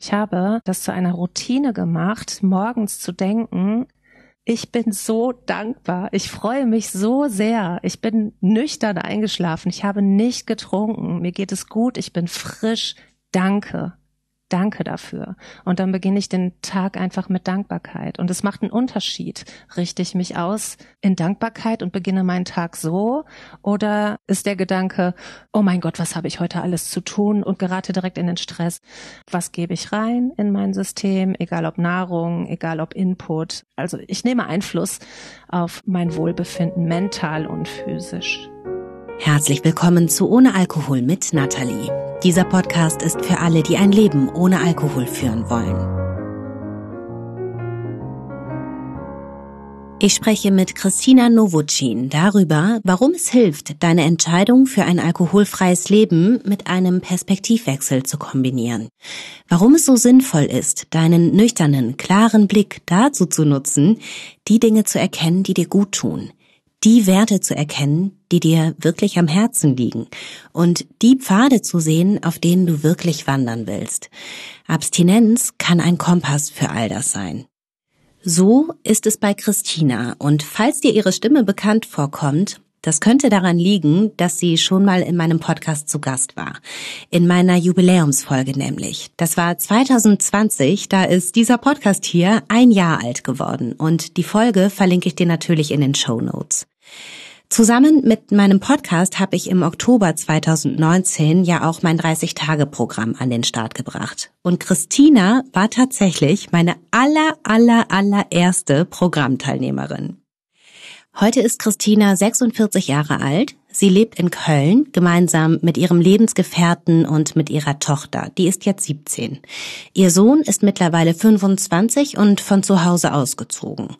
Ich habe das zu einer Routine gemacht, morgens zu denken, ich bin so dankbar. Ich freue mich so sehr. Ich bin nüchtern eingeschlafen. Ich habe nicht getrunken. Mir geht es gut. Ich bin frisch. Danke. Danke dafür. Und dann beginne ich den Tag einfach mit Dankbarkeit. Und es macht einen Unterschied. Richte ich mich aus in Dankbarkeit und beginne meinen Tag so? Oder ist der Gedanke, oh mein Gott, was habe ich heute alles zu tun und gerate direkt in den Stress? Was gebe ich rein in mein System? Egal ob Nahrung, egal ob Input. Also ich nehme Einfluss auf mein Wohlbefinden mental und physisch. Herzlich willkommen zu Ohne Alkohol mit Nathalie. Dieser Podcast ist für alle, die ein Leben ohne Alkohol führen wollen. Ich spreche mit Christina Nowotschin darüber, warum es hilft, deine Entscheidung für ein alkoholfreies Leben mit einem Perspektivwechsel zu kombinieren. Warum es so sinnvoll ist, deinen nüchternen, klaren Blick dazu zu nutzen, die Dinge zu erkennen, die dir gut tun die Werte zu erkennen, die dir wirklich am Herzen liegen und die Pfade zu sehen, auf denen du wirklich wandern willst. Abstinenz kann ein Kompass für all das sein. So ist es bei Christina und falls dir ihre Stimme bekannt vorkommt, das könnte daran liegen, dass sie schon mal in meinem Podcast zu Gast war. In meiner Jubiläumsfolge nämlich. Das war 2020, da ist dieser Podcast hier ein Jahr alt geworden und die Folge verlinke ich dir natürlich in den Show Notes. Zusammen mit meinem Podcast habe ich im Oktober 2019 ja auch mein 30-Tage-Programm an den Start gebracht. Und Christina war tatsächlich meine aller, aller, allererste Programmteilnehmerin. Heute ist Christina 46 Jahre alt. Sie lebt in Köln gemeinsam mit ihrem Lebensgefährten und mit ihrer Tochter. Die ist jetzt 17. Ihr Sohn ist mittlerweile 25 und von zu Hause ausgezogen.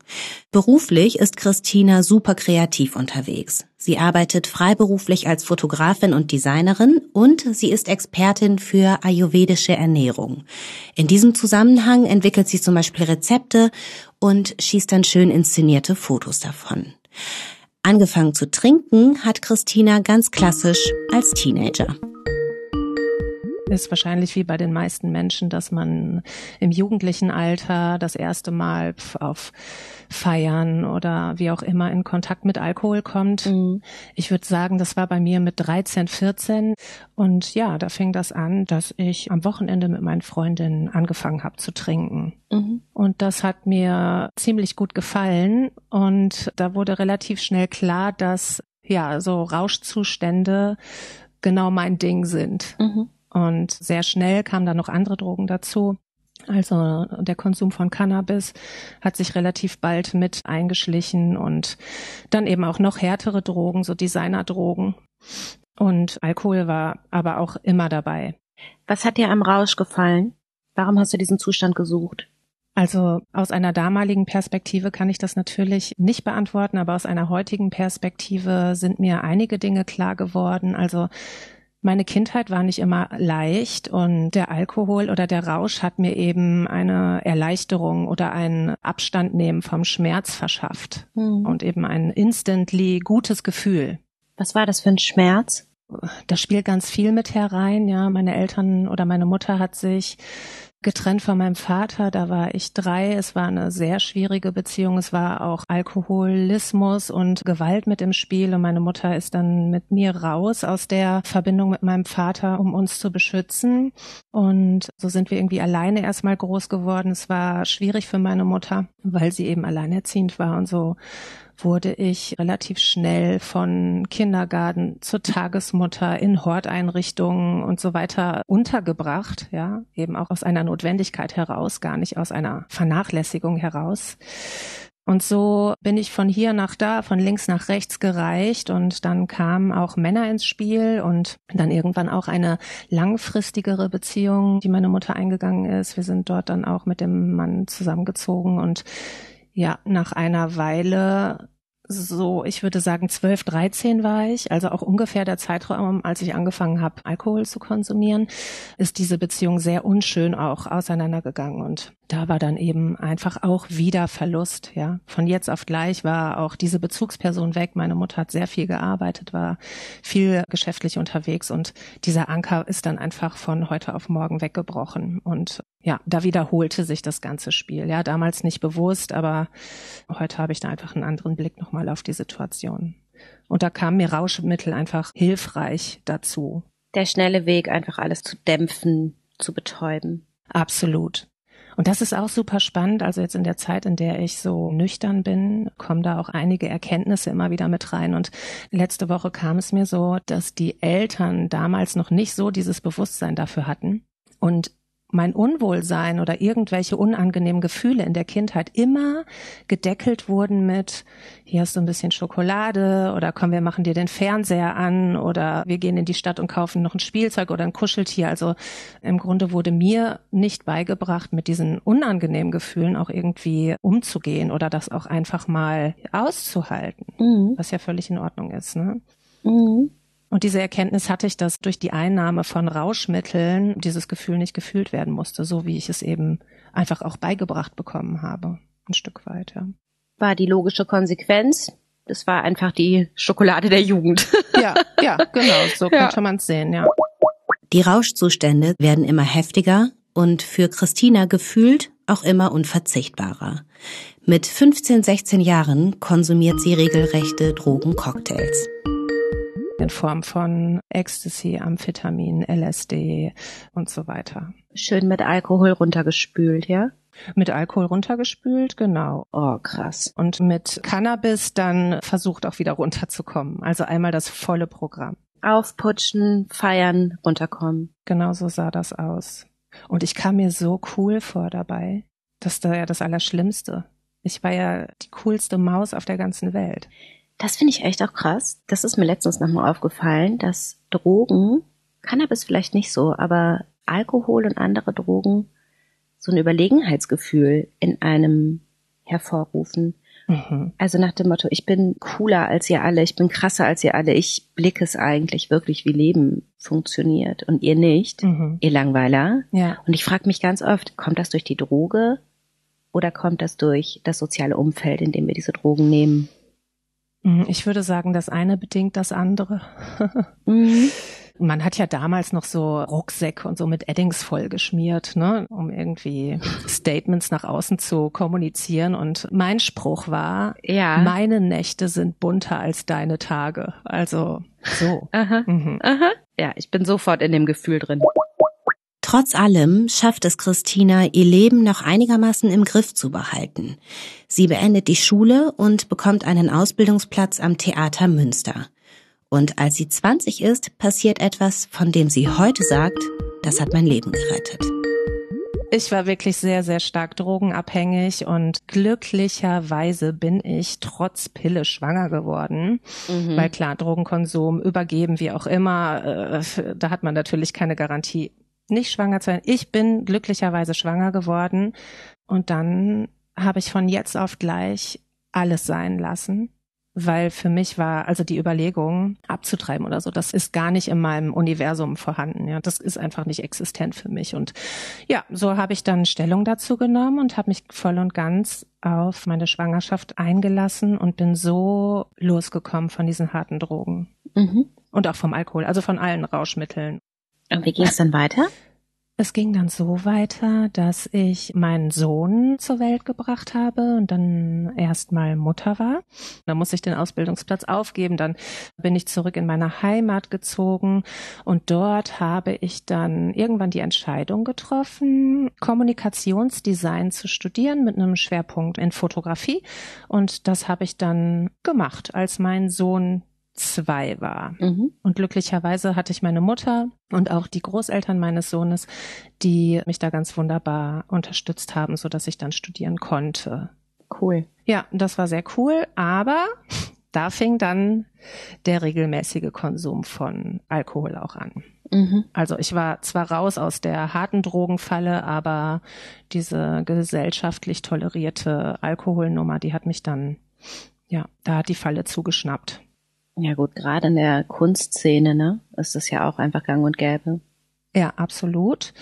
Beruflich ist Christina super kreativ unterwegs. Sie arbeitet freiberuflich als Fotografin und Designerin und sie ist Expertin für ayurvedische Ernährung. In diesem Zusammenhang entwickelt sie zum Beispiel Rezepte und schießt dann schön inszenierte Fotos davon. Angefangen zu trinken hat Christina ganz klassisch als Teenager ist wahrscheinlich wie bei den meisten Menschen, dass man im jugendlichen Alter das erste Mal auf Feiern oder wie auch immer in Kontakt mit Alkohol kommt. Mhm. Ich würde sagen, das war bei mir mit 13, 14 und ja, da fing das an, dass ich am Wochenende mit meinen Freundinnen angefangen habe zu trinken. Mhm. Und das hat mir ziemlich gut gefallen und da wurde relativ schnell klar, dass ja, so Rauschzustände genau mein Ding sind. Mhm. Und sehr schnell kamen dann noch andere Drogen dazu. Also der Konsum von Cannabis hat sich relativ bald mit eingeschlichen und dann eben auch noch härtere Drogen, so Designerdrogen. Und Alkohol war aber auch immer dabei. Was hat dir am Rausch gefallen? Warum hast du diesen Zustand gesucht? Also aus einer damaligen Perspektive kann ich das natürlich nicht beantworten, aber aus einer heutigen Perspektive sind mir einige Dinge klar geworden. Also meine Kindheit war nicht immer leicht und der Alkohol oder der Rausch hat mir eben eine Erleichterung oder einen Abstand nehmen vom Schmerz verschafft mhm. und eben ein instantly gutes Gefühl. Was war das für ein Schmerz? Da spielt ganz viel mit herein, ja. Meine Eltern oder meine Mutter hat sich getrennt von meinem Vater. Da war ich drei. Es war eine sehr schwierige Beziehung. Es war auch Alkoholismus und Gewalt mit im Spiel. Und meine Mutter ist dann mit mir raus aus der Verbindung mit meinem Vater, um uns zu beschützen. Und so sind wir irgendwie alleine erstmal groß geworden. Es war schwierig für meine Mutter, weil sie eben alleinerziehend war und so wurde ich relativ schnell von Kindergarten zur Tagesmutter in Horteinrichtungen und so weiter untergebracht, ja, eben auch aus einer Notwendigkeit heraus, gar nicht aus einer Vernachlässigung heraus. Und so bin ich von hier nach da, von links nach rechts gereicht und dann kamen auch Männer ins Spiel und dann irgendwann auch eine langfristigere Beziehung, die meine Mutter eingegangen ist. Wir sind dort dann auch mit dem Mann zusammengezogen und ja, nach einer Weile so, ich würde sagen, 12, 13 war ich, also auch ungefähr der Zeitraum, als ich angefangen habe, Alkohol zu konsumieren, ist diese Beziehung sehr unschön auch auseinandergegangen. Und da war dann eben einfach auch wieder Verlust, ja. Von jetzt auf gleich war auch diese Bezugsperson weg. Meine Mutter hat sehr viel gearbeitet, war viel geschäftlich unterwegs und dieser Anker ist dann einfach von heute auf morgen weggebrochen und ja, da wiederholte sich das ganze Spiel. Ja, damals nicht bewusst, aber heute habe ich da einfach einen anderen Blick nochmal auf die Situation. Und da kam mir Rauschmittel einfach hilfreich dazu. Der schnelle Weg, einfach alles zu dämpfen, zu betäuben. Absolut. Und das ist auch super spannend. Also jetzt in der Zeit, in der ich so nüchtern bin, kommen da auch einige Erkenntnisse immer wieder mit rein. Und letzte Woche kam es mir so, dass die Eltern damals noch nicht so dieses Bewusstsein dafür hatten. Und mein Unwohlsein oder irgendwelche unangenehmen Gefühle in der Kindheit immer gedeckelt wurden mit, hier hast du ein bisschen Schokolade oder komm, wir machen dir den Fernseher an oder wir gehen in die Stadt und kaufen noch ein Spielzeug oder ein Kuscheltier. Also im Grunde wurde mir nicht beigebracht, mit diesen unangenehmen Gefühlen auch irgendwie umzugehen oder das auch einfach mal auszuhalten, mhm. was ja völlig in Ordnung ist. Ne? Mhm. Und diese Erkenntnis hatte ich, dass durch die Einnahme von Rauschmitteln dieses Gefühl nicht gefühlt werden musste, so wie ich es eben einfach auch beigebracht bekommen habe. Ein Stück weit, ja. War die logische Konsequenz. Das war einfach die Schokolade der Jugend. ja, ja, genau, so ja. könnte man es sehen, ja. Die Rauschzustände werden immer heftiger und für Christina gefühlt auch immer unverzichtbarer. Mit 15, 16 Jahren konsumiert sie regelrechte Drogencocktails in Form von Ecstasy, Amphetamin, LSD und so weiter. Schön mit Alkohol runtergespült, ja? Mit Alkohol runtergespült, genau. Oh, krass. Und mit Cannabis dann versucht auch wieder runterzukommen. Also einmal das volle Programm. Aufputschen, feiern, runterkommen. Genau so sah das aus. Und ich kam mir so cool vor dabei. Das ist ja das Allerschlimmste. Ich war ja die coolste Maus auf der ganzen Welt. Das finde ich echt auch krass. Das ist mir letztens nochmal aufgefallen, dass Drogen, Cannabis vielleicht nicht so, aber Alkohol und andere Drogen so ein Überlegenheitsgefühl in einem hervorrufen. Mhm. Also nach dem Motto, ich bin cooler als ihr alle, ich bin krasser als ihr alle, ich blicke es eigentlich wirklich, wie Leben funktioniert und ihr nicht, mhm. ihr Langweiler. Ja. Und ich frage mich ganz oft, kommt das durch die Droge oder kommt das durch das soziale Umfeld, in dem wir diese Drogen nehmen? Mhm, ich würde sagen, das eine bedingt das andere. mhm. Man hat ja damals noch so Rucksäcke und so mit Eddings vollgeschmiert, ne, um irgendwie Statements nach außen zu kommunizieren. Und mein Spruch war, ja. meine Nächte sind bunter als deine Tage. Also so. Aha. Mhm. Aha. Ja, ich bin sofort in dem Gefühl drin. Trotz allem schafft es Christina, ihr Leben noch einigermaßen im Griff zu behalten. Sie beendet die Schule und bekommt einen Ausbildungsplatz am Theater Münster. Und als sie 20 ist, passiert etwas, von dem sie heute sagt, das hat mein Leben gerettet. Ich war wirklich sehr, sehr stark drogenabhängig und glücklicherweise bin ich trotz Pille schwanger geworden. Mhm. Weil klar, Drogenkonsum, übergeben, wie auch immer, äh, da hat man natürlich keine Garantie nicht schwanger zu werden. Ich bin glücklicherweise schwanger geworden und dann habe ich von jetzt auf gleich alles sein lassen, weil für mich war also die Überlegung abzutreiben oder so, das ist gar nicht in meinem Universum vorhanden. Ja, das ist einfach nicht existent für mich und ja, so habe ich dann Stellung dazu genommen und habe mich voll und ganz auf meine Schwangerschaft eingelassen und bin so losgekommen von diesen harten Drogen. Mhm. Und auch vom Alkohol, also von allen Rauschmitteln. Und wie ging es dann weiter? Es ging dann so weiter, dass ich meinen Sohn zur Welt gebracht habe und dann erstmal Mutter war. Da musste ich den Ausbildungsplatz aufgeben. Dann bin ich zurück in meine Heimat gezogen und dort habe ich dann irgendwann die Entscheidung getroffen, Kommunikationsdesign zu studieren mit einem Schwerpunkt in Fotografie. Und das habe ich dann gemacht, als mein Sohn zwei war. Mhm. Und glücklicherweise hatte ich meine Mutter und auch die Großeltern meines Sohnes, die mich da ganz wunderbar unterstützt haben, so dass ich dann studieren konnte. Cool. Ja, das war sehr cool, aber da fing dann der regelmäßige Konsum von Alkohol auch an. Mhm. Also ich war zwar raus aus der harten Drogenfalle, aber diese gesellschaftlich tolerierte Alkoholnummer, die hat mich dann, ja, da hat die Falle zugeschnappt. Ja gut, gerade in der Kunstszene, ne, ist das ja auch einfach gang und gäbe. Ja, absolut.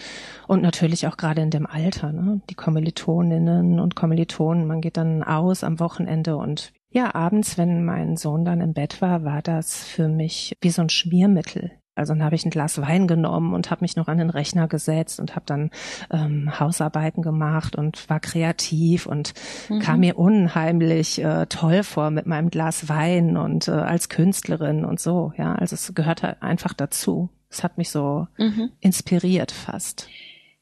Und natürlich auch gerade in dem Alter, ne? Die Kommilitoninnen und Kommilitonen, man geht dann aus am Wochenende und ja, abends, wenn mein Sohn dann im Bett war, war das für mich wie so ein Schmiermittel. Also dann habe ich ein Glas Wein genommen und habe mich noch an den Rechner gesetzt und habe dann ähm, Hausarbeiten gemacht und war kreativ und mhm. kam mir unheimlich äh, toll vor mit meinem Glas Wein und äh, als Künstlerin und so. Ja, also es gehörte einfach dazu. Es hat mich so mhm. inspiriert fast.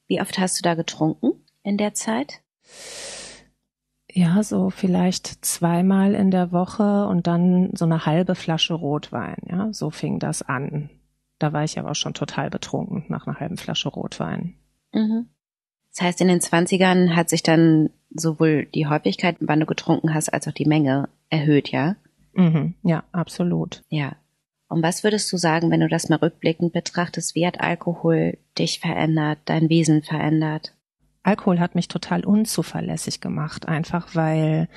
Wie oft hast du da getrunken in der Zeit? Ja, so vielleicht zweimal in der Woche und dann so eine halbe Flasche Rotwein. Ja, so fing das an. Da war ich aber auch schon total betrunken nach einer halben Flasche Rotwein. Mhm. Das heißt, in den Zwanzigern hat sich dann sowohl die Häufigkeit, wann du getrunken hast, als auch die Menge erhöht, ja? Mhm. Ja, absolut. Ja. Und was würdest du sagen, wenn du das mal rückblickend betrachtest? Wie hat Alkohol dich verändert, dein Wesen verändert? Alkohol hat mich total unzuverlässig gemacht, einfach weil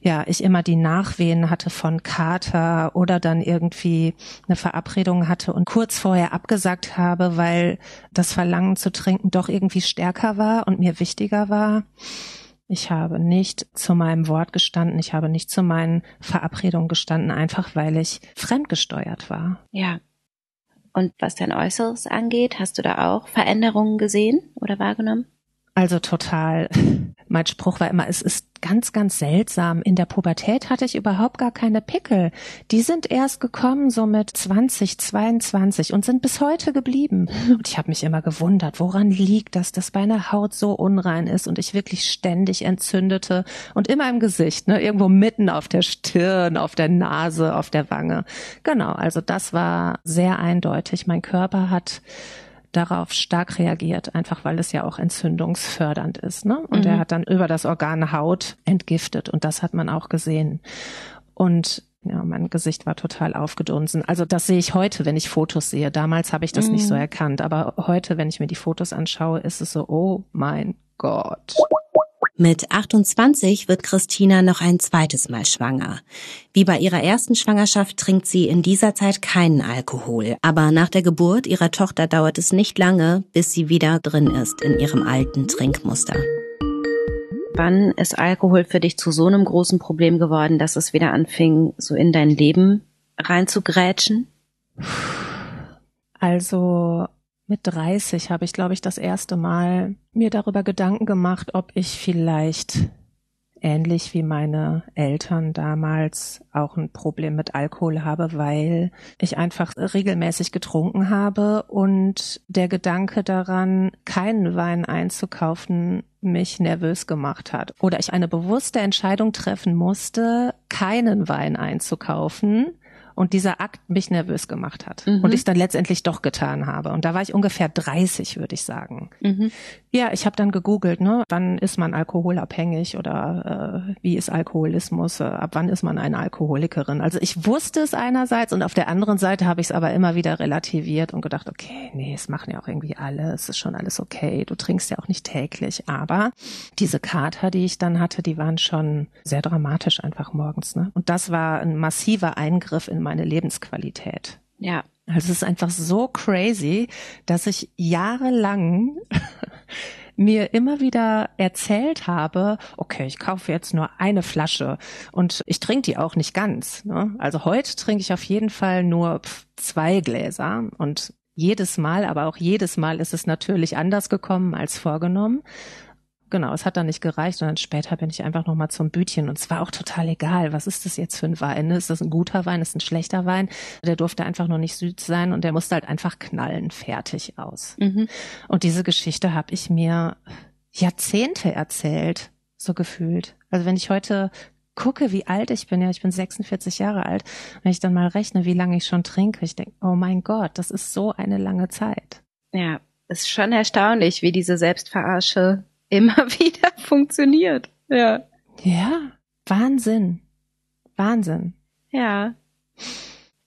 ja ich immer die Nachwehen hatte von Kater oder dann irgendwie eine Verabredung hatte und kurz vorher abgesagt habe, weil das Verlangen zu trinken doch irgendwie stärker war und mir wichtiger war. Ich habe nicht zu meinem Wort gestanden, ich habe nicht zu meinen Verabredungen gestanden, einfach weil ich fremdgesteuert war. Ja. Und was dein Äußeres angeht, hast du da auch Veränderungen gesehen oder wahrgenommen? Also total. Mein Spruch war immer, es ist ganz, ganz seltsam. In der Pubertät hatte ich überhaupt gar keine Pickel. Die sind erst gekommen so mit 20, 22 und sind bis heute geblieben. Und ich habe mich immer gewundert, woran liegt das, dass meine Haut so unrein ist und ich wirklich ständig entzündete und immer im Gesicht, ne, irgendwo mitten auf der Stirn, auf der Nase, auf der Wange. Genau, also das war sehr eindeutig. Mein Körper hat darauf stark reagiert, einfach weil es ja auch entzündungsfördernd ist. Ne? Und mhm. er hat dann über das Organ Haut entgiftet und das hat man auch gesehen. Und ja, mein Gesicht war total aufgedunsen. Also das sehe ich heute, wenn ich Fotos sehe. Damals habe ich das mhm. nicht so mhm. erkannt, aber heute, wenn ich mir die Fotos anschaue, ist es so, oh mein Gott. Mit 28 wird Christina noch ein zweites Mal schwanger. Wie bei ihrer ersten Schwangerschaft trinkt sie in dieser Zeit keinen Alkohol. Aber nach der Geburt ihrer Tochter dauert es nicht lange, bis sie wieder drin ist in ihrem alten Trinkmuster. Wann ist Alkohol für dich zu so einem großen Problem geworden, dass es wieder anfing, so in dein Leben reinzugrätschen? Also mit 30 habe ich, glaube ich, das erste Mal mir darüber Gedanken gemacht, ob ich vielleicht ähnlich wie meine Eltern damals auch ein Problem mit Alkohol habe, weil ich einfach regelmäßig getrunken habe und der Gedanke daran, keinen Wein einzukaufen, mich nervös gemacht hat. Oder ich eine bewusste Entscheidung treffen musste, keinen Wein einzukaufen, und dieser Akt mich nervös gemacht hat mhm. und ich dann letztendlich doch getan habe. Und da war ich ungefähr 30, würde ich sagen. Mhm. Ja, ich habe dann gegoogelt, ne, wann ist man alkoholabhängig oder äh, wie ist Alkoholismus, äh, ab wann ist man eine Alkoholikerin. Also ich wusste es einerseits und auf der anderen Seite habe ich es aber immer wieder relativiert und gedacht, okay, nee, es machen ja auch irgendwie alle, es ist schon alles okay, du trinkst ja auch nicht täglich. Aber diese Kater, die ich dann hatte, die waren schon sehr dramatisch einfach morgens. Ne? Und das war ein massiver Eingriff in meine Lebensqualität. Ja. Also es ist einfach so crazy, dass ich jahrelang mir immer wieder erzählt habe, okay, ich kaufe jetzt nur eine Flasche und ich trinke die auch nicht ganz. Ne? Also heute trinke ich auf jeden Fall nur zwei Gläser und jedes Mal, aber auch jedes Mal ist es natürlich anders gekommen als vorgenommen genau, es hat dann nicht gereicht und dann später bin ich einfach nochmal zum Bütchen und es war auch total egal, was ist das jetzt für ein Wein? Ist das ein guter Wein? Ist das ein schlechter Wein? Der durfte einfach nur nicht süß sein und der musste halt einfach knallen, fertig aus. Mhm. Und diese Geschichte habe ich mir Jahrzehnte erzählt, so gefühlt. Also wenn ich heute gucke, wie alt ich bin, ja, ich bin 46 Jahre alt, wenn ich dann mal rechne, wie lange ich schon trinke, ich denke, oh mein Gott, das ist so eine lange Zeit. Ja, ist schon erstaunlich, wie diese Selbstverarsche immer wieder funktioniert. Ja. Ja, Wahnsinn. Wahnsinn. Ja.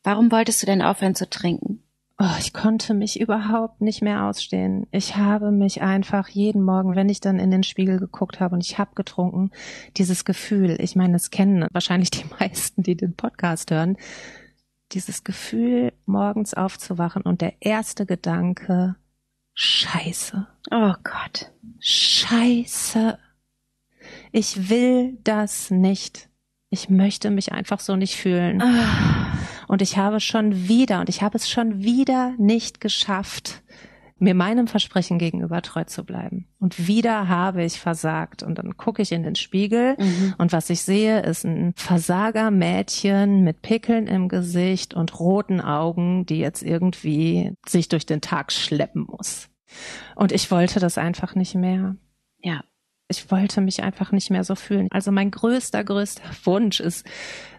Warum wolltest du denn aufhören zu trinken? Oh, ich konnte mich überhaupt nicht mehr ausstehen. Ich habe mich einfach jeden Morgen, wenn ich dann in den Spiegel geguckt habe und ich habe getrunken, dieses Gefühl, ich meine, es kennen wahrscheinlich die meisten, die den Podcast hören, dieses Gefühl, morgens aufzuwachen und der erste Gedanke, Scheiße. Oh Gott. Scheiße. Ich will das nicht. Ich möchte mich einfach so nicht fühlen. Ah. Und ich habe schon wieder, und ich habe es schon wieder nicht geschafft, mir meinem Versprechen gegenüber treu zu bleiben. Und wieder habe ich versagt. Und dann gucke ich in den Spiegel Mhm. und was ich sehe, ist ein Versagermädchen mit Pickeln im Gesicht und roten Augen, die jetzt irgendwie sich durch den Tag schleppen muss. Und ich wollte das einfach nicht mehr. Ja. Ich wollte mich einfach nicht mehr so fühlen. Also mein größter, größter Wunsch ist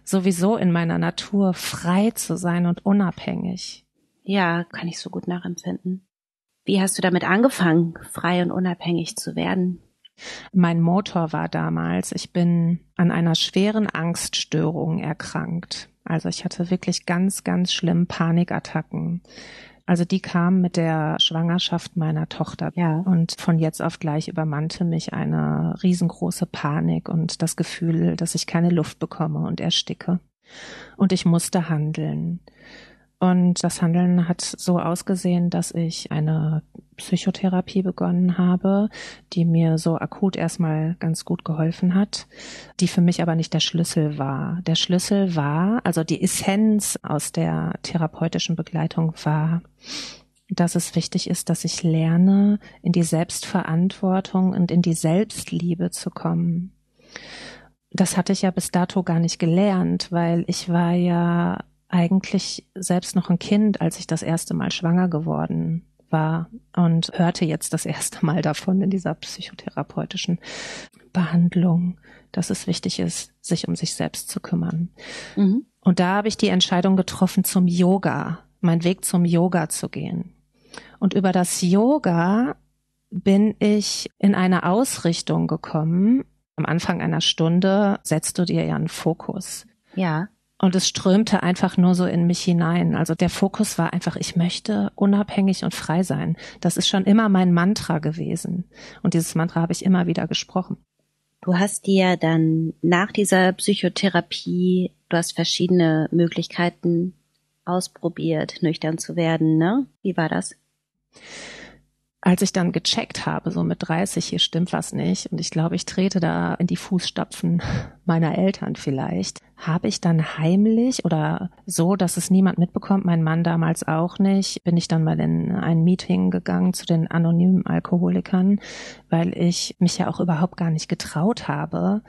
sowieso in meiner Natur frei zu sein und unabhängig. Ja, kann ich so gut nachempfinden. Wie hast du damit angefangen, frei und unabhängig zu werden? Mein Motor war damals, ich bin an einer schweren Angststörung erkrankt. Also ich hatte wirklich ganz, ganz schlimm Panikattacken. Also die kamen mit der Schwangerschaft meiner Tochter. Ja. Und von jetzt auf gleich übermannte mich eine riesengroße Panik und das Gefühl, dass ich keine Luft bekomme und ersticke. Und ich musste handeln. Und das Handeln hat so ausgesehen, dass ich eine Psychotherapie begonnen habe, die mir so akut erstmal ganz gut geholfen hat, die für mich aber nicht der Schlüssel war. Der Schlüssel war, also die Essenz aus der therapeutischen Begleitung war, dass es wichtig ist, dass ich lerne, in die Selbstverantwortung und in die Selbstliebe zu kommen. Das hatte ich ja bis dato gar nicht gelernt, weil ich war ja eigentlich selbst noch ein Kind, als ich das erste Mal schwanger geworden war und hörte jetzt das erste Mal davon in dieser psychotherapeutischen Behandlung, dass es wichtig ist, sich um sich selbst zu kümmern. Mhm. Und da habe ich die Entscheidung getroffen, zum Yoga, meinen Weg zum Yoga zu gehen. Und über das Yoga bin ich in eine Ausrichtung gekommen. Am Anfang einer Stunde setzt du dir ja einen Fokus. Ja. Und es strömte einfach nur so in mich hinein. Also der Fokus war einfach, ich möchte unabhängig und frei sein. Das ist schon immer mein Mantra gewesen. Und dieses Mantra habe ich immer wieder gesprochen. Du hast dir dann nach dieser Psychotherapie, du hast verschiedene Möglichkeiten ausprobiert, nüchtern zu werden, ne? Wie war das? Als ich dann gecheckt habe, so mit 30, hier stimmt was nicht, und ich glaube, ich trete da in die Fußstapfen meiner Eltern vielleicht, habe ich dann heimlich oder so, dass es niemand mitbekommt, mein Mann damals auch nicht, bin ich dann mal in ein Meeting gegangen zu den anonymen Alkoholikern, weil ich mich ja auch überhaupt gar nicht getraut habe,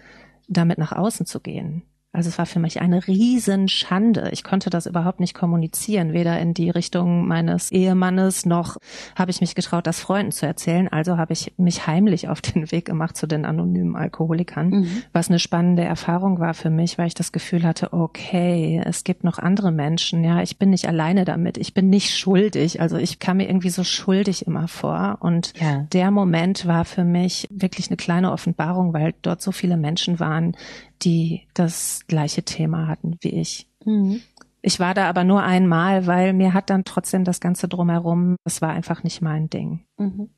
damit nach außen zu gehen. Also es war für mich eine Riesenschande. Ich konnte das überhaupt nicht kommunizieren, weder in die Richtung meines Ehemannes noch habe ich mich getraut, das Freunden zu erzählen. Also habe ich mich heimlich auf den Weg gemacht zu den anonymen Alkoholikern, Mhm. was eine spannende Erfahrung war für mich, weil ich das Gefühl hatte, okay, es gibt noch andere Menschen. Ja, ich bin nicht alleine damit. Ich bin nicht schuldig. Also ich kam mir irgendwie so schuldig immer vor und Ja. der Moment war für mich wirklich eine kleine Offenbarung, weil dort so viele Menschen waren, die das gleiche Thema hatten wie ich. Mhm. Ich war da aber nur einmal, weil mir hat dann trotzdem das Ganze drumherum, das war einfach nicht mein Ding. Mhm.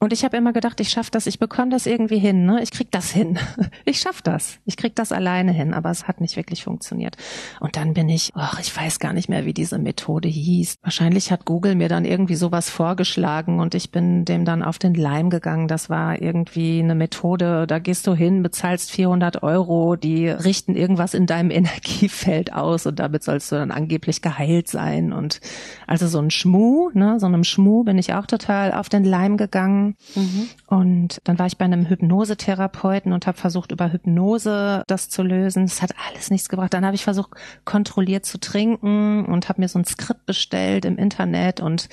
Und ich habe immer gedacht, ich schaff das, ich bekomme das irgendwie hin, ne? Ich krieg das hin. Ich schaff das. Ich krieg das alleine hin, aber es hat nicht wirklich funktioniert. Und dann bin ich, ach, ich weiß gar nicht mehr, wie diese Methode hieß. Wahrscheinlich hat Google mir dann irgendwie sowas vorgeschlagen und ich bin dem dann auf den Leim gegangen. Das war irgendwie eine Methode, da gehst du hin, bezahlst 400 Euro, die richten irgendwas in deinem Energiefeld aus und damit sollst du dann angeblich geheilt sein. Und also so ein Schmuh, ne, so einem Schmuh bin ich auch total auf den Leim gegangen. Mhm. Und dann war ich bei einem Hypnosetherapeuten und habe versucht, über Hypnose das zu lösen. Das hat alles nichts gebracht. Dann habe ich versucht, kontrolliert zu trinken und habe mir so ein Skript bestellt im Internet. Und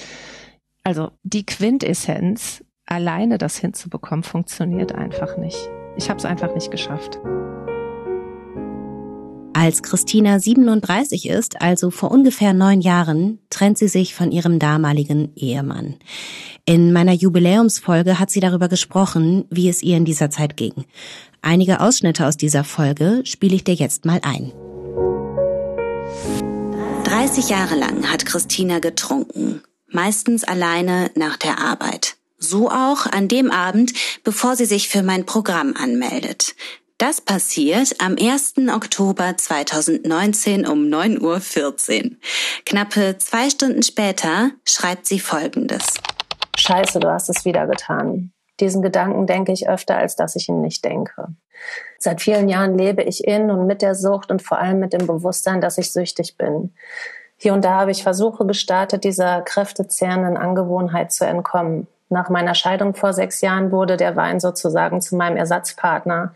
also die Quintessenz, alleine das hinzubekommen, funktioniert einfach nicht. Ich habe es einfach nicht geschafft. Als Christina 37 ist, also vor ungefähr neun Jahren, trennt sie sich von ihrem damaligen Ehemann. In meiner Jubiläumsfolge hat sie darüber gesprochen, wie es ihr in dieser Zeit ging. Einige Ausschnitte aus dieser Folge spiele ich dir jetzt mal ein. 30 Jahre lang hat Christina getrunken, meistens alleine nach der Arbeit. So auch an dem Abend, bevor sie sich für mein Programm anmeldet. Das passiert am 1. Oktober 2019 um 9.14 Uhr. Knappe zwei Stunden später schreibt sie Folgendes. Scheiße, du hast es wieder getan. Diesen Gedanken denke ich öfter, als dass ich ihn nicht denke. Seit vielen Jahren lebe ich in und mit der Sucht und vor allem mit dem Bewusstsein, dass ich süchtig bin. Hier und da habe ich Versuche gestartet, dieser kräftezehrenden Angewohnheit zu entkommen. Nach meiner Scheidung vor sechs Jahren wurde der Wein sozusagen zu meinem Ersatzpartner.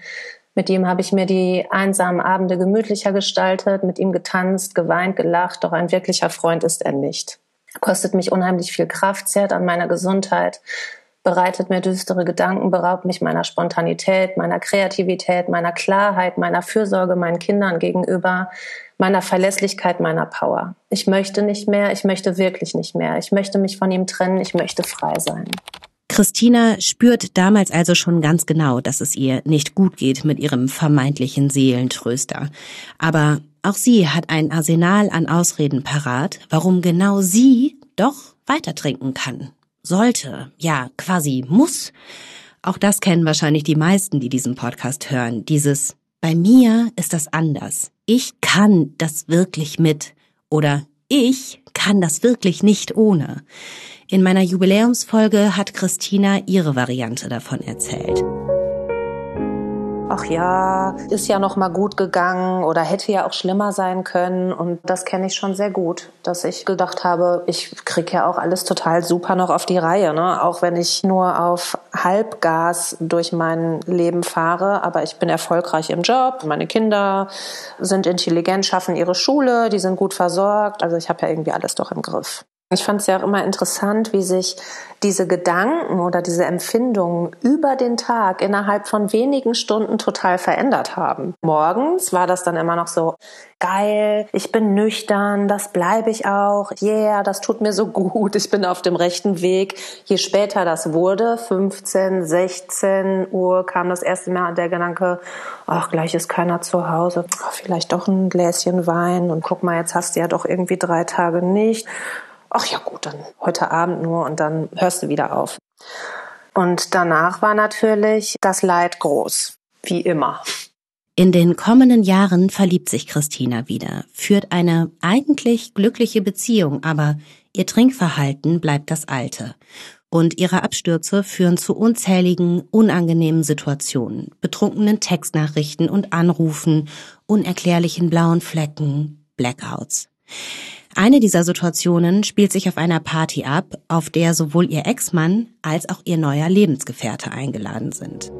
Mit ihm habe ich mir die einsamen Abende gemütlicher gestaltet, mit ihm getanzt, geweint, gelacht, doch ein wirklicher Freund ist er nicht. Kostet mich unheimlich viel Kraft, zehrt an meiner Gesundheit, bereitet mir düstere Gedanken, beraubt mich meiner Spontanität, meiner Kreativität, meiner Klarheit, meiner Fürsorge meinen Kindern gegenüber, meiner Verlässlichkeit, meiner Power. Ich möchte nicht mehr, ich möchte wirklich nicht mehr. Ich möchte mich von ihm trennen, ich möchte frei sein. Christina spürt damals also schon ganz genau, dass es ihr nicht gut geht mit ihrem vermeintlichen Seelentröster. Aber auch sie hat ein Arsenal an Ausreden parat, warum genau sie doch weiter trinken kann sollte, ja, quasi muss. Auch das kennen wahrscheinlich die meisten, die diesen Podcast hören. Dieses bei mir ist das anders. Ich kann das wirklich mit oder ich kann das wirklich nicht ohne. In meiner Jubiläumsfolge hat Christina ihre Variante davon erzählt ach ja, ist ja noch mal gut gegangen oder hätte ja auch schlimmer sein können. Und das kenne ich schon sehr gut, dass ich gedacht habe, ich kriege ja auch alles total super noch auf die Reihe, ne? auch wenn ich nur auf Halbgas durch mein Leben fahre. Aber ich bin erfolgreich im Job, meine Kinder sind intelligent, schaffen ihre Schule, die sind gut versorgt. Also ich habe ja irgendwie alles doch im Griff. Ich fand es ja auch immer interessant, wie sich diese Gedanken oder diese Empfindungen über den Tag innerhalb von wenigen Stunden total verändert haben. Morgens war das dann immer noch so, geil, ich bin nüchtern, das bleibe ich auch, yeah, das tut mir so gut, ich bin auf dem rechten Weg. Je später das wurde, 15, 16 Uhr, kam das erste Mal der Gedanke, ach, gleich ist keiner zu Hause, vielleicht doch ein Gläschen Wein und guck mal, jetzt hast du ja doch irgendwie drei Tage nicht ach ja gut, dann heute Abend nur und dann hörst du wieder auf. Und danach war natürlich das Leid groß, wie immer. In den kommenden Jahren verliebt sich Christina wieder, führt eine eigentlich glückliche Beziehung, aber ihr Trinkverhalten bleibt das alte. Und ihre Abstürze führen zu unzähligen, unangenehmen Situationen, betrunkenen Textnachrichten und Anrufen, unerklärlichen blauen Flecken, Blackouts. Eine dieser Situationen spielt sich auf einer Party ab, auf der sowohl ihr Ex-Mann als auch ihr neuer Lebensgefährte eingeladen sind.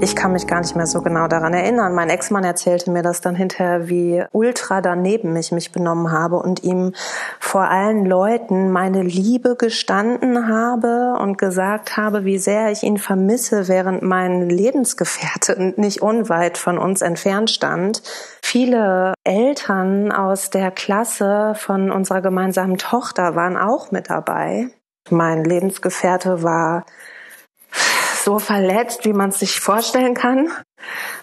Ich kann mich gar nicht mehr so genau daran erinnern. Mein Ex-Mann erzählte mir das dann hinterher, wie ultra daneben ich mich benommen habe und ihm vor allen Leuten meine Liebe gestanden habe und gesagt habe, wie sehr ich ihn vermisse, während mein Lebensgefährte nicht unweit von uns entfernt stand. Viele Eltern aus der Klasse von unserer gemeinsamen Tochter waren auch mit dabei. Mein Lebensgefährte war so verletzt, wie man es sich vorstellen kann.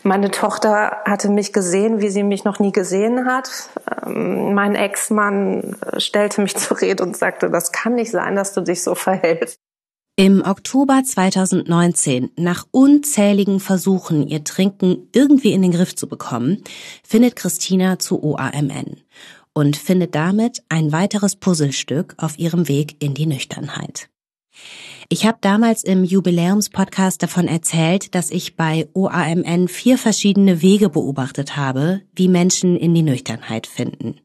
Meine Tochter hatte mich gesehen, wie sie mich noch nie gesehen hat. Ähm, mein Ex-Mann stellte mich zur Rede und sagte, das kann nicht sein, dass du dich so verhältst. Im Oktober 2019, nach unzähligen Versuchen, ihr Trinken irgendwie in den Griff zu bekommen, findet Christina zu OAMN und findet damit ein weiteres Puzzlestück auf ihrem Weg in die Nüchternheit. Ich habe damals im Jubiläumspodcast davon erzählt, dass ich bei OAMN vier verschiedene Wege beobachtet habe, wie Menschen in die Nüchternheit finden.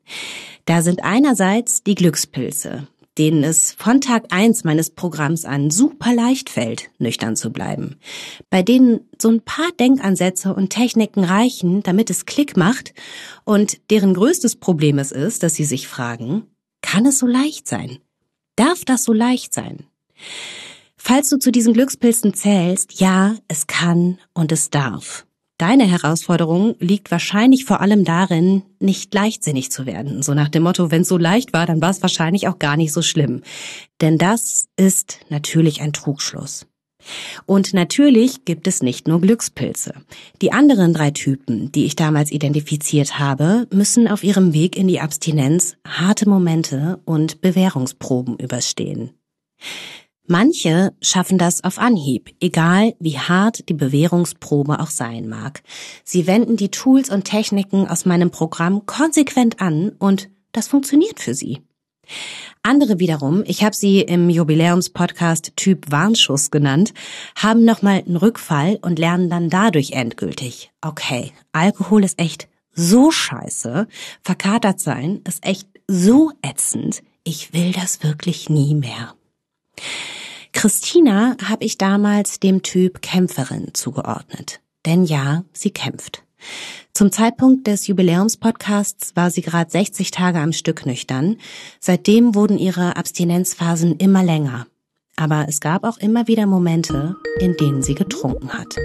Da sind einerseits die Glückspilze, denen es von Tag eins meines Programms an super leicht fällt, nüchtern zu bleiben, bei denen so ein paar Denkansätze und Techniken reichen, damit es Klick macht und deren größtes Problem es ist, dass sie sich fragen, kann es so leicht sein? Darf das so leicht sein? Falls du zu diesen Glückspilzen zählst, ja, es kann und es darf. Deine Herausforderung liegt wahrscheinlich vor allem darin, nicht leichtsinnig zu werden. So nach dem Motto, wenn es so leicht war, dann war es wahrscheinlich auch gar nicht so schlimm. Denn das ist natürlich ein Trugschluss. Und natürlich gibt es nicht nur Glückspilze. Die anderen drei Typen, die ich damals identifiziert habe, müssen auf ihrem Weg in die Abstinenz harte Momente und Bewährungsproben überstehen. Manche schaffen das auf Anhieb, egal wie hart die Bewährungsprobe auch sein mag. Sie wenden die Tools und Techniken aus meinem Programm konsequent an und das funktioniert für sie. Andere wiederum, ich habe sie im Jubiläumspodcast Typ Warnschuss genannt, haben nochmal einen Rückfall und lernen dann dadurch endgültig, okay, Alkohol ist echt so scheiße, verkatert sein ist echt so ätzend, ich will das wirklich nie mehr. Christina habe ich damals dem Typ Kämpferin zugeordnet. Denn ja, sie kämpft. Zum Zeitpunkt des Jubiläumspodcasts war sie gerade 60 Tage am Stück nüchtern. Seitdem wurden ihre Abstinenzphasen immer länger. Aber es gab auch immer wieder Momente, in denen sie getrunken hat.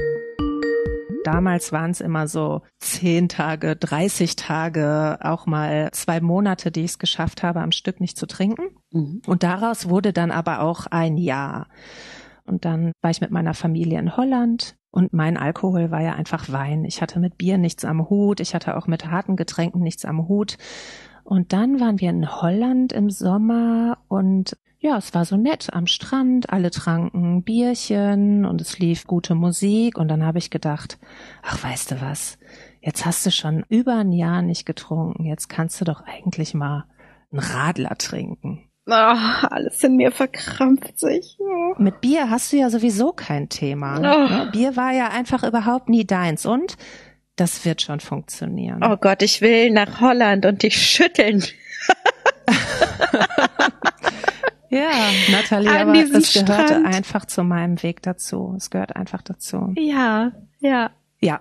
Damals waren es immer so zehn Tage, 30 Tage, auch mal zwei Monate, die ich es geschafft habe, am Stück nicht zu trinken. Mhm. Und daraus wurde dann aber auch ein Jahr. Und dann war ich mit meiner Familie in Holland und mein Alkohol war ja einfach Wein. Ich hatte mit Bier nichts am Hut. Ich hatte auch mit harten Getränken nichts am Hut. Und dann waren wir in Holland im Sommer und ja, es war so nett am Strand. Alle tranken Bierchen und es lief gute Musik. Und dann habe ich gedacht, ach, weißt du was? Jetzt hast du schon über ein Jahr nicht getrunken. Jetzt kannst du doch eigentlich mal einen Radler trinken. Oh, alles in mir verkrampft sich. Oh. Mit Bier hast du ja sowieso kein Thema. Oh. Bier war ja einfach überhaupt nie deins und das wird schon funktionieren. Oh Gott, ich will nach Holland und dich schütteln. ja, Nathalie, An aber es gehörte Strand. einfach zu meinem Weg dazu. Es gehört einfach dazu. Ja, ja. Ja,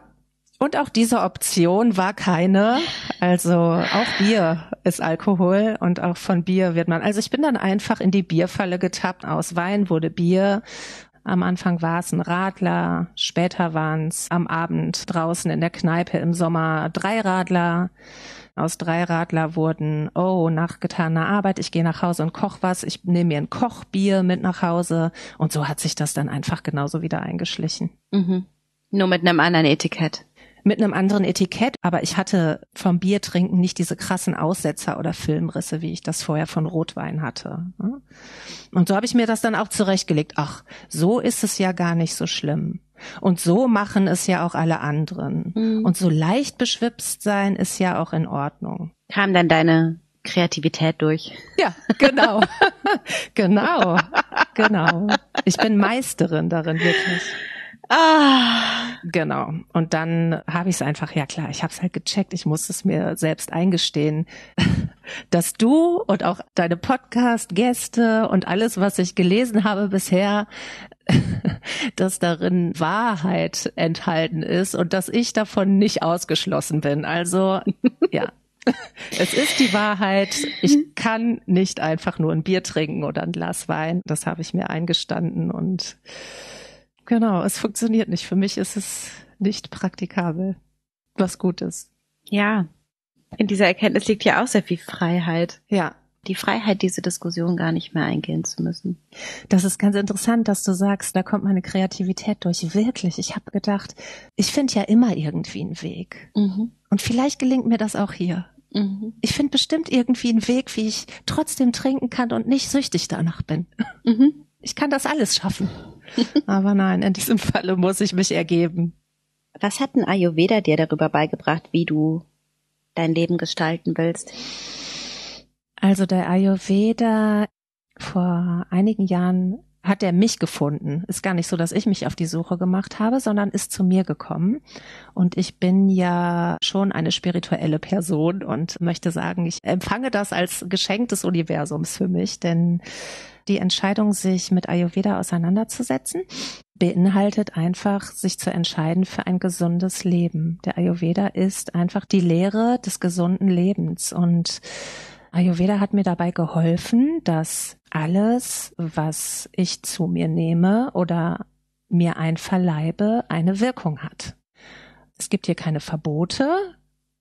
und auch diese Option war keine. Also auch Bier ist Alkohol und auch von Bier wird man. Also ich bin dann einfach in die Bierfalle getappt. Aus Wein wurde Bier. Am Anfang war es ein Radler, später waren es am Abend draußen in der Kneipe im Sommer drei Radler. Aus drei Radler wurden, oh, nach getaner Arbeit, ich gehe nach Hause und koch was, ich nehme mir ein Kochbier mit nach Hause. Und so hat sich das dann einfach genauso wieder eingeschlichen. Mhm. Nur mit einem anderen Etikett mit einem anderen Etikett, aber ich hatte vom Biertrinken nicht diese krassen Aussetzer oder Filmrisse, wie ich das vorher von Rotwein hatte. Und so habe ich mir das dann auch zurechtgelegt. Ach, so ist es ja gar nicht so schlimm. Und so machen es ja auch alle anderen. Mhm. Und so leicht beschwipst sein ist ja auch in Ordnung. Kam dann deine Kreativität durch? Ja, genau. genau. Genau. Ich bin Meisterin darin, wirklich. Ah. Genau. Und dann habe ich es einfach, ja klar, ich habe es halt gecheckt, ich muss es mir selbst eingestehen, dass du und auch deine Podcast-Gäste und alles, was ich gelesen habe bisher, dass darin Wahrheit enthalten ist und dass ich davon nicht ausgeschlossen bin. Also ja, es ist die Wahrheit. Ich kann nicht einfach nur ein Bier trinken oder ein Glas Wein. Das habe ich mir eingestanden und Genau, es funktioniert nicht. Für mich ist es nicht praktikabel. Was gut ist. Ja. In dieser Erkenntnis liegt ja auch sehr viel Freiheit. Ja. Die Freiheit, diese Diskussion gar nicht mehr eingehen zu müssen. Das ist ganz interessant, dass du sagst, da kommt meine Kreativität durch. Wirklich. Ich habe gedacht, ich finde ja immer irgendwie einen Weg. Mhm. Und vielleicht gelingt mir das auch hier. Mhm. Ich finde bestimmt irgendwie einen Weg, wie ich trotzdem trinken kann und nicht süchtig danach bin. Mhm. Ich kann das alles schaffen. Aber nein, in diesem Falle muss ich mich ergeben. Was hat ein Ayurveda dir darüber beigebracht, wie du dein Leben gestalten willst? Also der Ayurveda vor einigen Jahren hat er mich gefunden. Ist gar nicht so, dass ich mich auf die Suche gemacht habe, sondern ist zu mir gekommen. Und ich bin ja schon eine spirituelle Person und möchte sagen, ich empfange das als Geschenk des Universums für mich, denn die Entscheidung, sich mit Ayurveda auseinanderzusetzen, beinhaltet einfach, sich zu entscheiden für ein gesundes Leben. Der Ayurveda ist einfach die Lehre des gesunden Lebens und Ayurveda hat mir dabei geholfen, dass alles, was ich zu mir nehme oder mir einverleibe, eine Wirkung hat. Es gibt hier keine Verbote,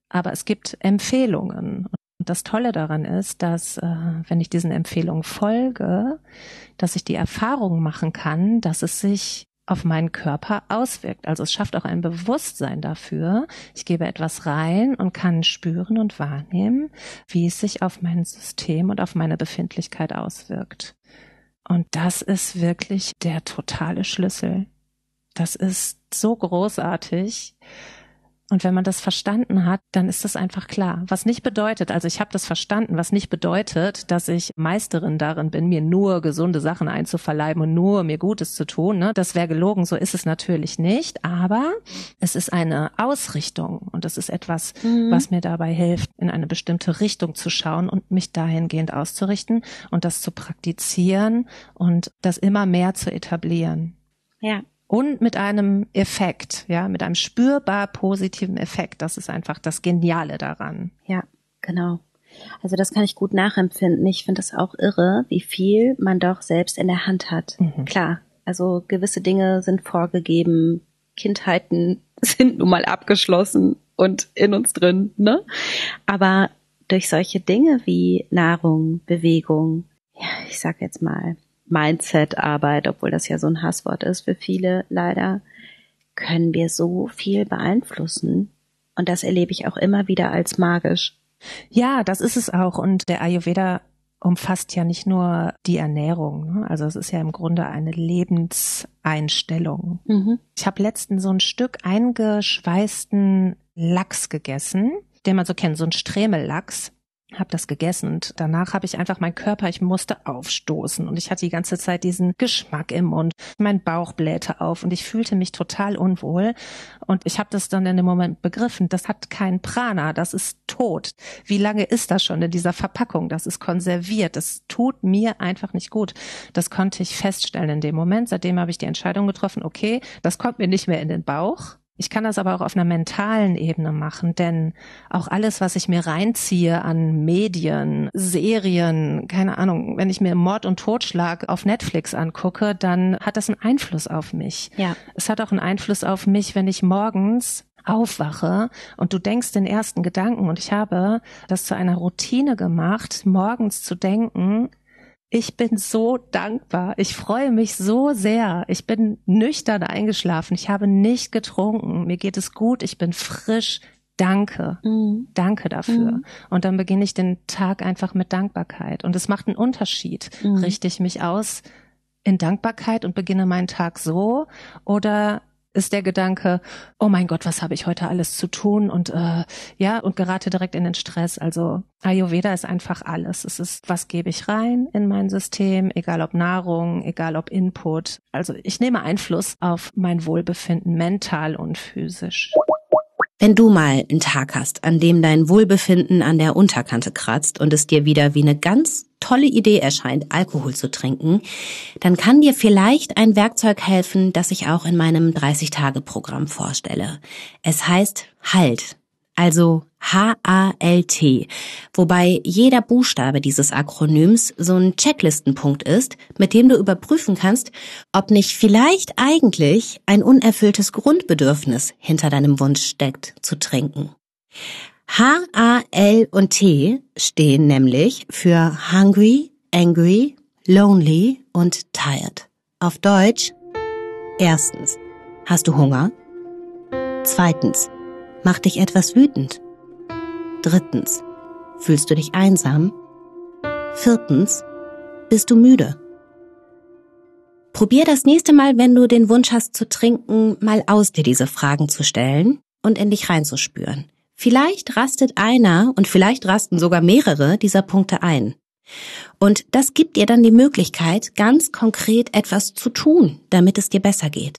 aber es gibt Empfehlungen. Und das Tolle daran ist, dass äh, wenn ich diesen Empfehlungen folge, dass ich die Erfahrung machen kann, dass es sich auf meinen Körper auswirkt. Also es schafft auch ein Bewusstsein dafür. Ich gebe etwas rein und kann spüren und wahrnehmen, wie es sich auf mein System und auf meine Befindlichkeit auswirkt. Und das ist wirklich der totale Schlüssel. Das ist so großartig Und wenn man das verstanden hat, dann ist das einfach klar. Was nicht bedeutet, also ich habe das verstanden, was nicht bedeutet, dass ich Meisterin darin bin, mir nur gesunde Sachen einzuverleiben und nur mir Gutes zu tun. Ne? Das wäre gelogen, so ist es natürlich nicht. Aber es ist eine Ausrichtung und es ist etwas, mhm. was mir dabei hilft, in eine bestimmte Richtung zu schauen und mich dahingehend auszurichten und das zu praktizieren und das immer mehr zu etablieren. Ja und mit einem Effekt, ja, mit einem spürbar positiven Effekt. Das ist einfach das Geniale daran. Ja, genau. Also das kann ich gut nachempfinden. Ich finde das auch irre, wie viel man doch selbst in der Hand hat. Mhm. Klar, also gewisse Dinge sind vorgegeben, Kindheiten sind nun mal abgeschlossen und in uns drin, ne? Aber durch solche Dinge wie Nahrung, Bewegung, ja, ich sag jetzt mal, Mindset-Arbeit, obwohl das ja so ein Hasswort ist für viele leider, können wir so viel beeinflussen. Und das erlebe ich auch immer wieder als magisch. Ja, das ist es auch. Und der Ayurveda umfasst ja nicht nur die Ernährung. Ne? Also es ist ja im Grunde eine Lebenseinstellung. Mhm. Ich habe letztens so ein Stück eingeschweißten Lachs gegessen, den man so kennt, so ein Stremellachs habe das gegessen und danach habe ich einfach mein Körper, ich musste aufstoßen und ich hatte die ganze Zeit diesen Geschmack im Mund. Mein Bauch blähte auf und ich fühlte mich total unwohl und ich habe das dann in dem Moment begriffen, das hat kein Prana, das ist tot. Wie lange ist das schon in dieser Verpackung? Das ist konserviert, das tut mir einfach nicht gut. Das konnte ich feststellen in dem Moment. Seitdem habe ich die Entscheidung getroffen, okay, das kommt mir nicht mehr in den Bauch ich kann das aber auch auf einer mentalen Ebene machen, denn auch alles, was ich mir reinziehe an Medien, Serien, keine Ahnung, wenn ich mir Mord und Totschlag auf Netflix angucke, dann hat das einen Einfluss auf mich. Ja. Es hat auch einen Einfluss auf mich, wenn ich morgens aufwache und du denkst den ersten Gedanken und ich habe das zu einer Routine gemacht, morgens zu denken, ich bin so dankbar. Ich freue mich so sehr. Ich bin nüchtern eingeschlafen. Ich habe nicht getrunken. Mir geht es gut. Ich bin frisch. Danke. Mhm. Danke dafür. Mhm. Und dann beginne ich den Tag einfach mit Dankbarkeit. Und es macht einen Unterschied. Mhm. Richte ich mich aus in Dankbarkeit und beginne meinen Tag so oder ist der Gedanke, oh mein Gott, was habe ich heute alles zu tun und äh, ja, und gerate direkt in den Stress. Also Ayurveda ist einfach alles. Es ist, was gebe ich rein in mein System, egal ob Nahrung, egal ob Input. Also ich nehme Einfluss auf mein Wohlbefinden mental und physisch. Wenn du mal einen Tag hast, an dem dein Wohlbefinden an der Unterkante kratzt und es dir wieder wie eine ganz tolle Idee erscheint, Alkohol zu trinken, dann kann dir vielleicht ein Werkzeug helfen, das ich auch in meinem 30-Tage-Programm vorstelle. Es heißt Halt also H-A-L-T, wobei jeder Buchstabe dieses Akronyms so ein Checklistenpunkt ist, mit dem du überprüfen kannst, ob nicht vielleicht eigentlich ein unerfülltes Grundbedürfnis hinter deinem Wunsch steckt, zu trinken. H, A, L und T stehen nämlich für hungry, angry, lonely und tired. Auf Deutsch Erstens, hast du Hunger? Zweitens, Macht dich etwas wütend? Drittens. Fühlst du dich einsam? Viertens. Bist du müde? Probier das nächste Mal, wenn du den Wunsch hast zu trinken, mal aus dir diese Fragen zu stellen und in dich reinzuspüren. Vielleicht rastet einer und vielleicht rasten sogar mehrere dieser Punkte ein. Und das gibt dir dann die Möglichkeit, ganz konkret etwas zu tun, damit es dir besser geht.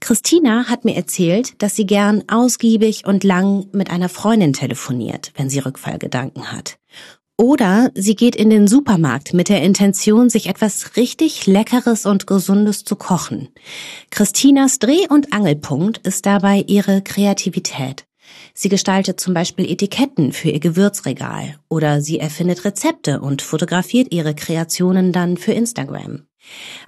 Christina hat mir erzählt, dass sie gern ausgiebig und lang mit einer Freundin telefoniert, wenn sie Rückfallgedanken hat. Oder sie geht in den Supermarkt mit der Intention, sich etwas richtig Leckeres und Gesundes zu kochen. Christinas Dreh- und Angelpunkt ist dabei ihre Kreativität. Sie gestaltet zum Beispiel Etiketten für ihr Gewürzregal oder sie erfindet Rezepte und fotografiert ihre Kreationen dann für Instagram.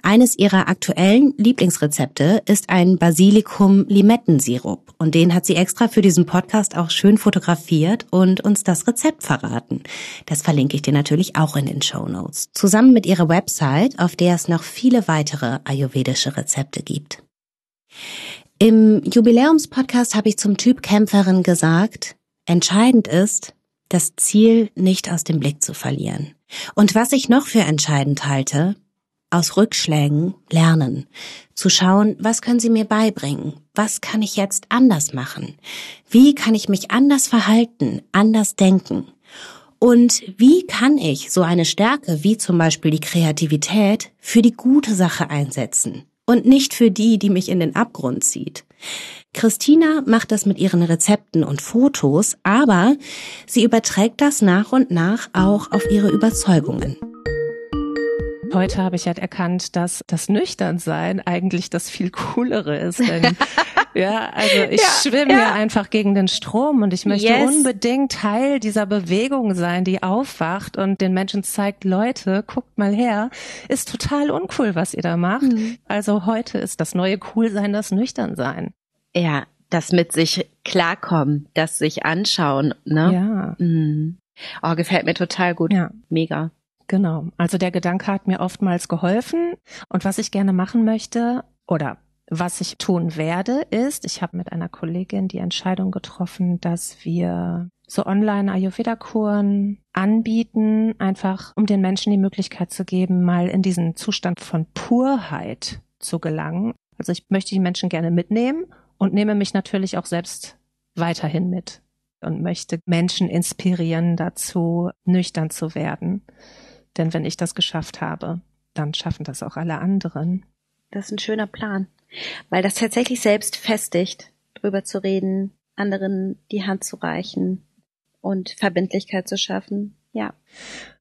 Eines ihrer aktuellen Lieblingsrezepte ist ein Basilikum-Limettensirup und den hat sie extra für diesen Podcast auch schön fotografiert und uns das Rezept verraten. Das verlinke ich dir natürlich auch in den Show Notes. Zusammen mit ihrer Website, auf der es noch viele weitere ayurvedische Rezepte gibt. Im Jubiläumspodcast habe ich zum Typ Kämpferin gesagt, entscheidend ist, das Ziel nicht aus dem Blick zu verlieren. Und was ich noch für entscheidend halte, aus Rückschlägen lernen, zu schauen, was können sie mir beibringen, was kann ich jetzt anders machen, wie kann ich mich anders verhalten, anders denken? Und wie kann ich so eine Stärke wie zum Beispiel die Kreativität für die gute Sache einsetzen und nicht für die, die mich in den Abgrund zieht. Christina macht das mit ihren Rezepten und Fotos, aber sie überträgt das nach und nach auch auf ihre Überzeugungen. Heute habe ich halt erkannt, dass das Nüchternsein eigentlich das viel coolere ist. Denn, ja, also ich ja, schwimme ja. einfach gegen den Strom und ich möchte yes. unbedingt Teil dieser Bewegung sein, die aufwacht und den Menschen zeigt, Leute, guckt mal her, ist total uncool, was ihr da macht. Mhm. Also heute ist das neue Coolsein das Nüchternsein. Ja, das mit sich klarkommen, das sich anschauen, ne? Ja. Mhm. Oh, gefällt mir total gut. Ja. Mega. Genau. Also der Gedanke hat mir oftmals geholfen. Und was ich gerne machen möchte oder was ich tun werde, ist, ich habe mit einer Kollegin die Entscheidung getroffen, dass wir so Online-Ayurveda-Kuren anbieten, einfach um den Menschen die Möglichkeit zu geben, mal in diesen Zustand von Purheit zu gelangen. Also ich möchte die Menschen gerne mitnehmen und nehme mich natürlich auch selbst weiterhin mit und möchte Menschen inspirieren dazu, nüchtern zu werden. Denn wenn ich das geschafft habe, dann schaffen das auch alle anderen. Das ist ein schöner Plan, weil das tatsächlich selbst festigt, drüber zu reden, anderen die Hand zu reichen und Verbindlichkeit zu schaffen. Ja.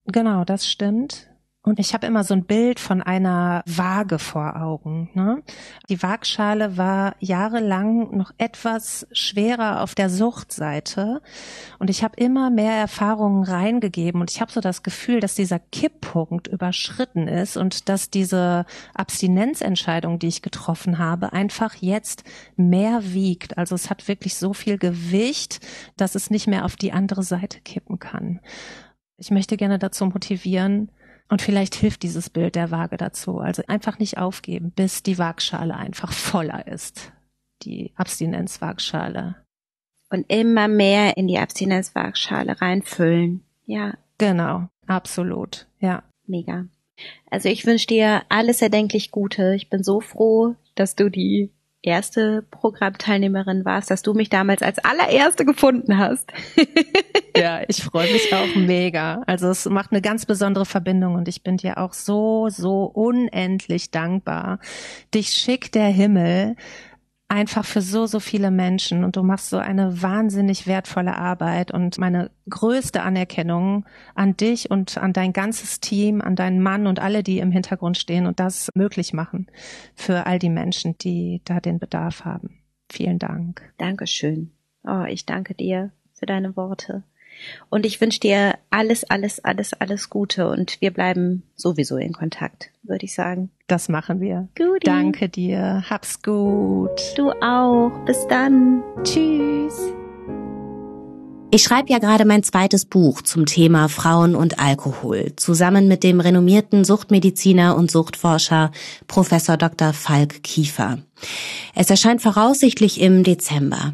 Genau, das stimmt. Und ich habe immer so ein Bild von einer Waage vor Augen. Ne? Die Waagschale war jahrelang noch etwas schwerer auf der Suchtseite. Und ich habe immer mehr Erfahrungen reingegeben. Und ich habe so das Gefühl, dass dieser Kipppunkt überschritten ist und dass diese Abstinenzentscheidung, die ich getroffen habe, einfach jetzt mehr wiegt. Also es hat wirklich so viel Gewicht, dass es nicht mehr auf die andere Seite kippen kann. Ich möchte gerne dazu motivieren, und vielleicht hilft dieses Bild der Waage dazu. Also einfach nicht aufgeben, bis die Waagschale einfach voller ist. Die Abstinenzwaagschale. Und immer mehr in die Abstinenzwaagschale reinfüllen. Ja. Genau. Absolut. Ja. Mega. Also ich wünsche dir alles erdenklich Gute. Ich bin so froh, dass du die erste Programmteilnehmerin warst, dass du mich damals als allererste gefunden hast. ja, ich freue mich auch mega. Also es macht eine ganz besondere Verbindung und ich bin dir auch so, so unendlich dankbar. Dich schickt der Himmel einfach für so, so viele Menschen und du machst so eine wahnsinnig wertvolle Arbeit und meine größte Anerkennung an dich und an dein ganzes Team, an deinen Mann und alle, die im Hintergrund stehen und das möglich machen für all die Menschen, die da den Bedarf haben. Vielen Dank. Dankeschön. Oh, ich danke dir für deine Worte. Und ich wünsche dir alles, alles, alles, alles Gute und wir bleiben sowieso in Kontakt, würde ich sagen. Das machen wir. Gut. Danke dir. Hab's gut. Du auch. Bis dann. Tschüss. Ich schreibe ja gerade mein zweites Buch zum Thema Frauen und Alkohol, zusammen mit dem renommierten Suchtmediziner und Suchtforscher Professor Dr. Falk Kiefer. Es erscheint voraussichtlich im Dezember.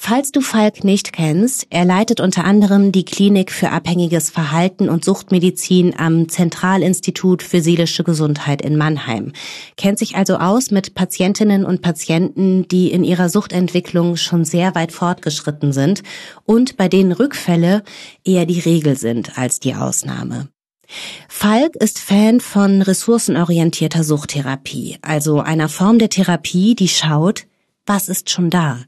Falls du Falk nicht kennst, er leitet unter anderem die Klinik für abhängiges Verhalten und Suchtmedizin am Zentralinstitut für seelische Gesundheit in Mannheim, kennt sich also aus mit Patientinnen und Patienten, die in ihrer Suchtentwicklung schon sehr weit fortgeschritten sind und bei denen Rückfälle eher die Regel sind als die Ausnahme. Falk ist Fan von ressourcenorientierter Suchttherapie, also einer Form der Therapie, die schaut, was ist schon da?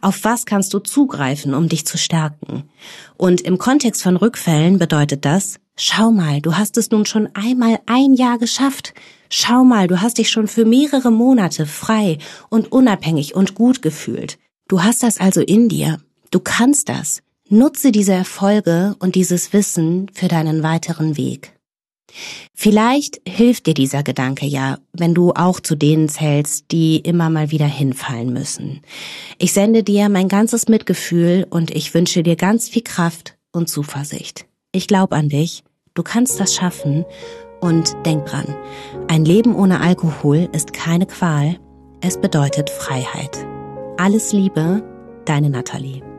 Auf was kannst du zugreifen, um dich zu stärken? Und im Kontext von Rückfällen bedeutet das, schau mal, du hast es nun schon einmal ein Jahr geschafft. Schau mal, du hast dich schon für mehrere Monate frei und unabhängig und gut gefühlt. Du hast das also in dir. Du kannst das. Nutze diese Erfolge und dieses Wissen für deinen weiteren Weg. Vielleicht hilft dir dieser Gedanke ja, wenn du auch zu denen zählst, die immer mal wieder hinfallen müssen. Ich sende dir mein ganzes Mitgefühl und ich wünsche dir ganz viel Kraft und Zuversicht. Ich glaube an dich, du kannst das schaffen und denk dran, ein Leben ohne Alkohol ist keine Qual, es bedeutet Freiheit. Alles Liebe, deine Nathalie.